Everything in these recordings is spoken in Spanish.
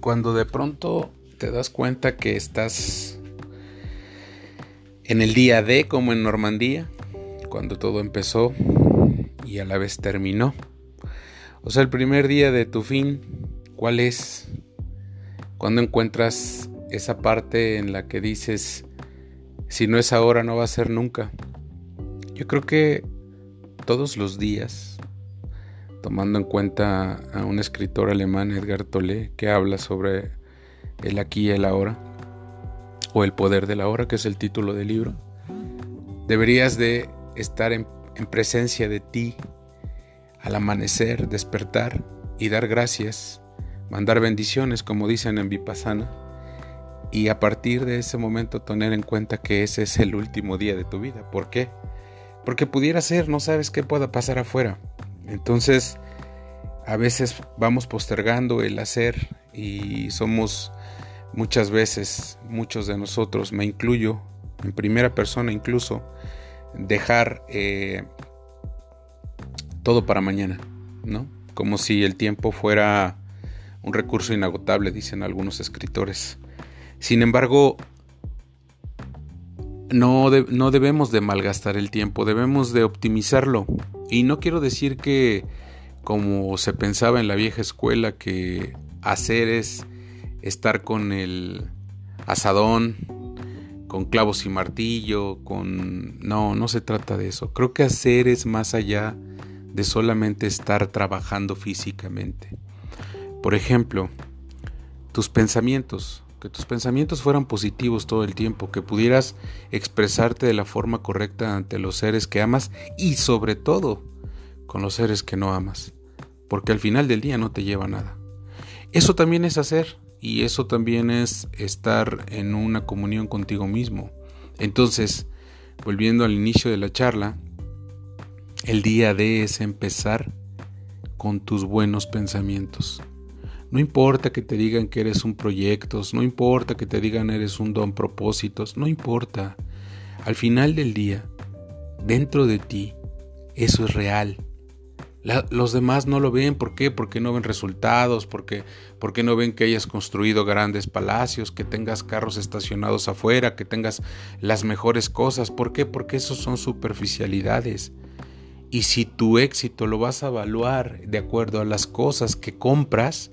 cuando de pronto te das cuenta que estás en el día D como en Normandía, cuando todo empezó y a la vez terminó. O sea, el primer día de tu fin, ¿cuál es? Cuando encuentras esa parte en la que dices, si no es ahora, no va a ser nunca. Yo creo que todos los días, tomando en cuenta a un escritor alemán, Edgar Tolle, que habla sobre el aquí y el ahora, o el poder de la hora, que es el título del libro, deberías de estar en, en presencia de ti al amanecer, despertar y dar gracias, mandar bendiciones, como dicen en Vipassana, y a partir de ese momento tener en cuenta que ese es el último día de tu vida. ¿Por qué? Porque pudiera ser, no sabes qué pueda pasar afuera. Entonces, a veces vamos postergando el hacer y somos muchas veces, muchos de nosotros, me incluyo, en primera persona incluso, dejar eh, todo para mañana, ¿no? Como si el tiempo fuera un recurso inagotable, dicen algunos escritores. Sin embargo, no, no, debemos de malgastar el tiempo, debemos de optimizarlo. Y no quiero decir que, como se pensaba en la vieja escuela, que hacer es estar con el asadón, con clavos y martillo, con... No, no se trata de eso. Creo que hacer es más allá de solamente estar trabajando físicamente. Por ejemplo, tus pensamientos, que tus pensamientos fueran positivos todo el tiempo, que pudieras expresarte de la forma correcta ante los seres que amas y sobre todo con los seres que no amas, porque al final del día no te lleva nada. Eso también es hacer y eso también es estar en una comunión contigo mismo. Entonces, volviendo al inicio de la charla, el día de es empezar con tus buenos pensamientos. No importa que te digan que eres un proyecto, no importa que te digan eres un don propósitos, no importa. Al final del día, dentro de ti, eso es real. los demás no lo ven, ¿por qué? Porque no ven resultados, porque, porque no ven que hayas construido grandes palacios, que tengas carros estacionados afuera, que tengas las mejores cosas. ¿Por qué? Porque eso son superficialidades. Y si tu éxito lo vas a evaluar de acuerdo a las cosas que compras,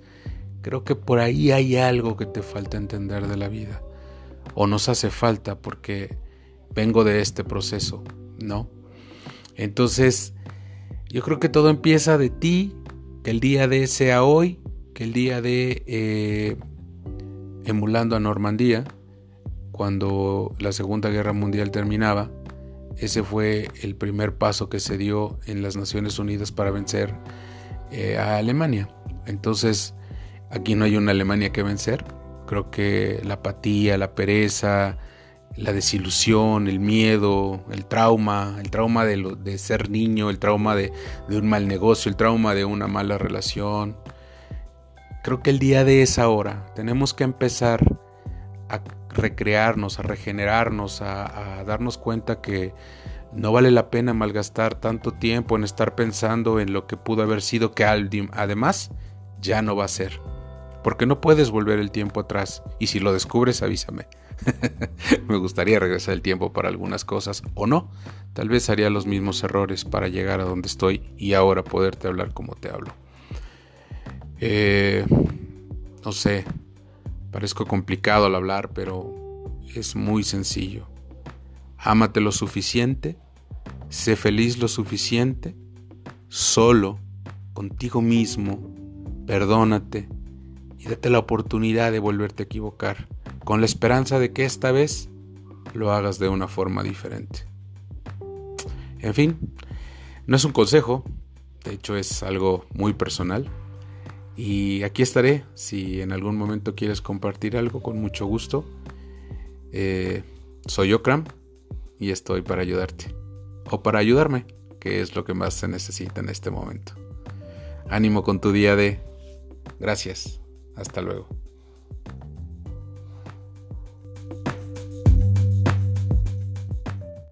creo que por ahí hay algo que te falta entender de la vida. O nos hace falta porque vengo de este proceso, ¿no? Entonces, yo creo que todo empieza de ti, que el día de sea hoy, que el día de eh, emulando a Normandía, cuando la Segunda Guerra Mundial terminaba, ese fue el primer paso que se dio en las Naciones Unidas para vencer eh, a Alemania. Entonces, aquí no hay una Alemania que vencer. Creo que la apatía, la pereza, la desilusión, el miedo, el trauma, el trauma de, ser niño, el trauma de, de, un mal negocio, el trauma de una mala relación. Creo que el día de esa hora tenemos que empezar a recrearnos, a regenerarnos, a, darnos cuenta que no vale la pena malgastar tanto tiempo en estar pensando en lo que pudo haber sido que además ya no va a ser. Porque no puedes volver el tiempo atrás y si lo descubres avísame. Me gustaría regresar el tiempo para algunas cosas o no. Tal vez haría los mismos errores para llegar a donde estoy y ahora poderte hablar como te hablo. Eh, no sé, Parezco complicado al hablar, pero es muy sencillo. Ámate lo suficiente, sé feliz lo suficiente, solo, contigo mismo, perdónate y date la oportunidad de volverte a equivocar, con la esperanza de que esta vez lo hagas de una forma diferente. En fin, no es un consejo, de hecho es algo muy personal. Y aquí estaré si en algún momento quieres compartir algo con mucho gusto. Eh, soy Okram y estoy para ayudarte. O para ayudarme, que es lo que más se necesita en este momento. Ánimo con tu día de... Gracias. Hasta luego.